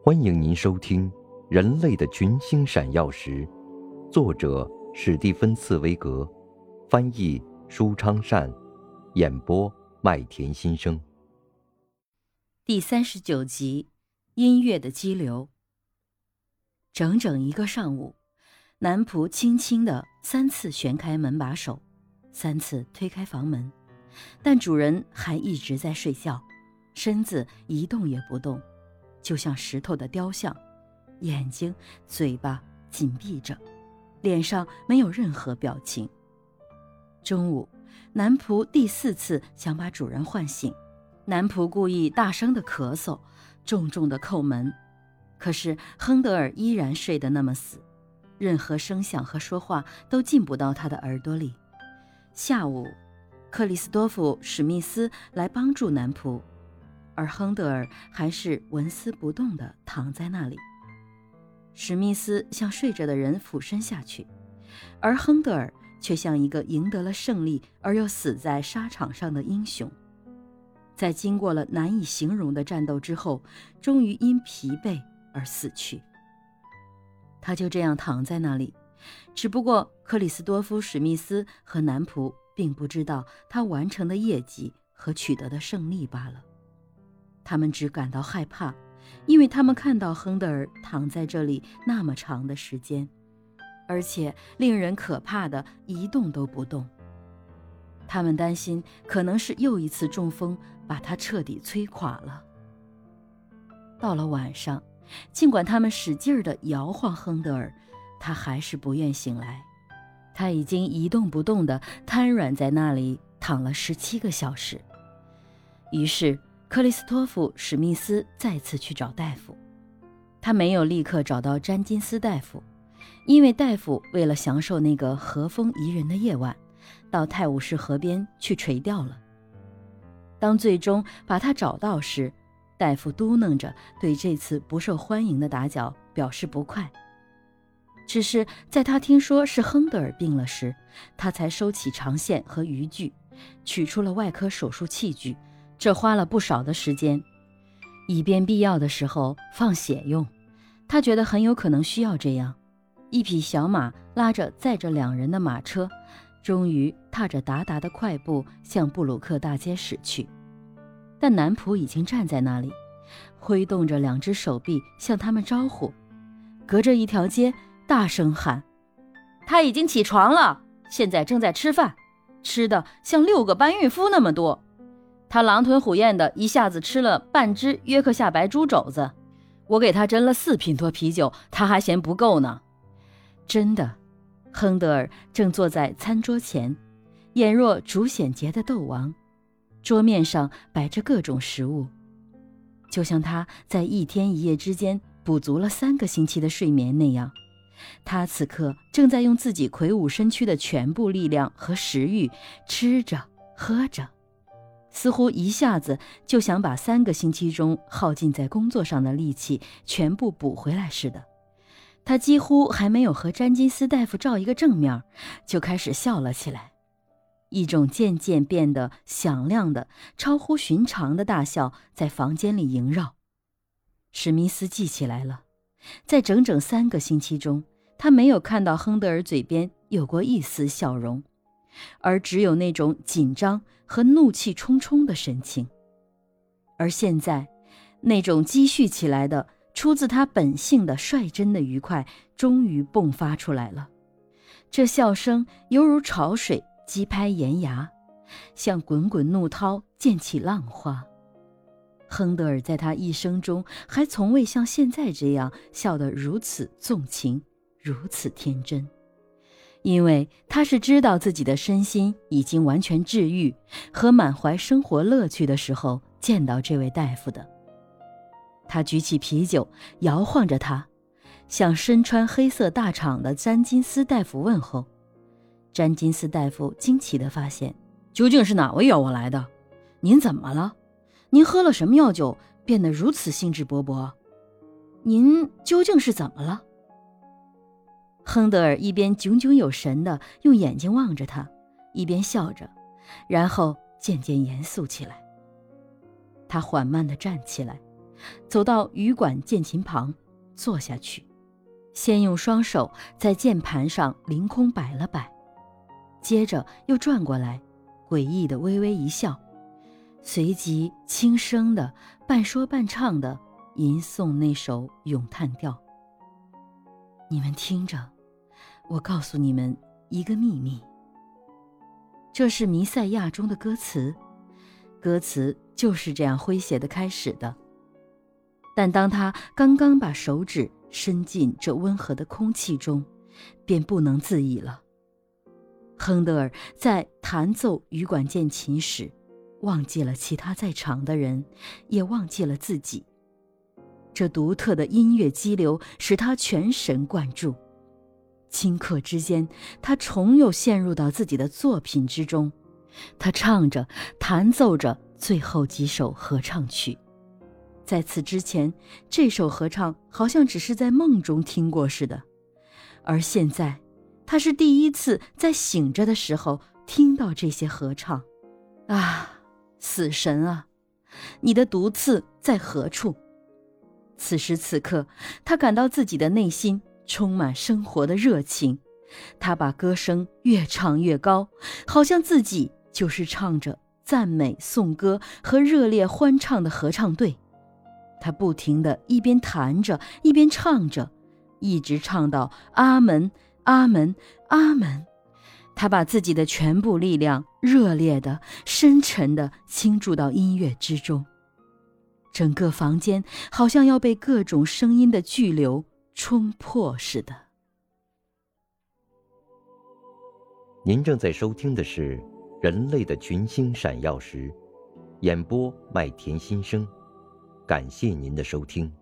欢迎您收听《人类的群星闪耀时》，作者史蒂芬·茨威格，翻译舒昌善，演播麦田心声。第三十九集：音乐的激流。整整一个上午，男仆轻轻的三次旋开门把手，三次推开房门，但主人还一直在睡觉，身子一动也不动。就像石头的雕像，眼睛、嘴巴紧闭着，脸上没有任何表情。中午，男仆第四次想把主人唤醒，男仆故意大声的咳嗽，重重的叩门，可是亨德尔依然睡得那么死，任何声响和说话都进不到他的耳朵里。下午，克里斯多夫·史密斯来帮助男仆。而亨德尔还是纹丝不动地躺在那里。史密斯向睡着的人俯身下去，而亨德尔却像一个赢得了胜利而又死在沙场上的英雄，在经过了难以形容的战斗之后，终于因疲惫而死去。他就这样躺在那里，只不过克里斯多夫·史密斯和男仆并不知道他完成的业绩和取得的胜利罢了。他们只感到害怕，因为他们看到亨德尔躺在这里那么长的时间，而且令人可怕的一动都不动。他们担心可能是又一次中风把他彻底摧垮了。到了晚上，尽管他们使劲儿地摇晃亨德尔，他还是不愿醒来。他已经一动不动地瘫软在那里躺了十七个小时。于是。克里斯托弗·史密斯再次去找大夫，他没有立刻找到詹金斯大夫，因为大夫为了享受那个和风宜人的夜晚，到泰晤士河边去垂钓了。当最终把他找到时，大夫嘟囔着对这次不受欢迎的打搅表示不快。只是在他听说是亨德尔病了时，他才收起长线和渔具，取出了外科手术器具。这花了不少的时间，以便必要的时候放血用。他觉得很有可能需要这样。一匹小马拉着载着两人的马车，终于踏着达达的快步向布鲁克大街驶去。但男仆已经站在那里，挥动着两只手臂向他们招呼，隔着一条街大声喊：“他已经起床了，现在正在吃饭，吃的像六个搬运夫那么多。”他狼吞虎咽的，一下子吃了半只约克夏白猪肘子。我给他斟了四品多啤酒，他还嫌不够呢。真的，亨德尔正坐在餐桌前，眼若竹显节的斗王，桌面上摆着各种食物，就像他在一天一夜之间补足了三个星期的睡眠那样。他此刻正在用自己魁梧身躯的全部力量和食欲吃着喝着。似乎一下子就想把三个星期中耗尽在工作上的力气全部补回来似的，他几乎还没有和詹金斯大夫照一个正面，就开始笑了起来，一种渐渐变得响亮的、超乎寻常的大笑在房间里萦绕。史密斯记起来了，在整整三个星期中，他没有看到亨德尔嘴边有过一丝笑容。而只有那种紧张和怒气冲冲的神情，而现在，那种积蓄起来的、出自他本性的率真的愉快终于迸发出来了。这笑声犹如潮水击拍岩崖，像滚滚怒涛溅起浪花。亨德尔在他一生中还从未像现在这样笑得如此纵情，如此天真。因为他是知道自己的身心已经完全治愈和满怀生活乐趣的时候见到这位大夫的。他举起啤酒，摇晃着它，向身穿黑色大氅的詹金斯大夫问候。詹金斯大夫惊奇地发现，究竟是哪位要我来的？您怎么了？您喝了什么药酒，变得如此兴致勃勃？您究竟是怎么了？亨德尔一边炯炯有神地用眼睛望着他，一边笑着，然后渐渐严肃起来。他缓慢地站起来，走到羽管键琴旁，坐下去，先用双手在键盘上凌空摆了摆，接着又转过来，诡异的微微一笑，随即轻声的半说半唱的吟诵那首咏叹调。你们听着，我告诉你们一个秘密。这是弥赛亚中的歌词，歌词就是这样诙谐的开始的。但当他刚刚把手指伸进这温和的空气中，便不能自已了。亨德尔在弹奏羽管键琴时，忘记了其他在场的人，也忘记了自己。这独特的音乐激流使他全神贯注。顷刻之间，他重又陷入到自己的作品之中。他唱着、弹奏着最后几首合唱曲。在此之前，这首合唱好像只是在梦中听过似的，而现在，他是第一次在醒着的时候听到这些合唱。啊，死神啊，你的毒刺在何处？此时此刻，他感到自己的内心。充满生活的热情，他把歌声越唱越高，好像自己就是唱着赞美颂歌和热烈欢唱的合唱队。他不停地一边弹着，一边唱着，一直唱到阿门，阿门，阿门。他把自己的全部力量热烈的、深沉的倾注到音乐之中，整个房间好像要被各种声音的巨流。冲破似的。您正在收听的是《人类的群星闪耀时》，演播麦田心声，感谢您的收听。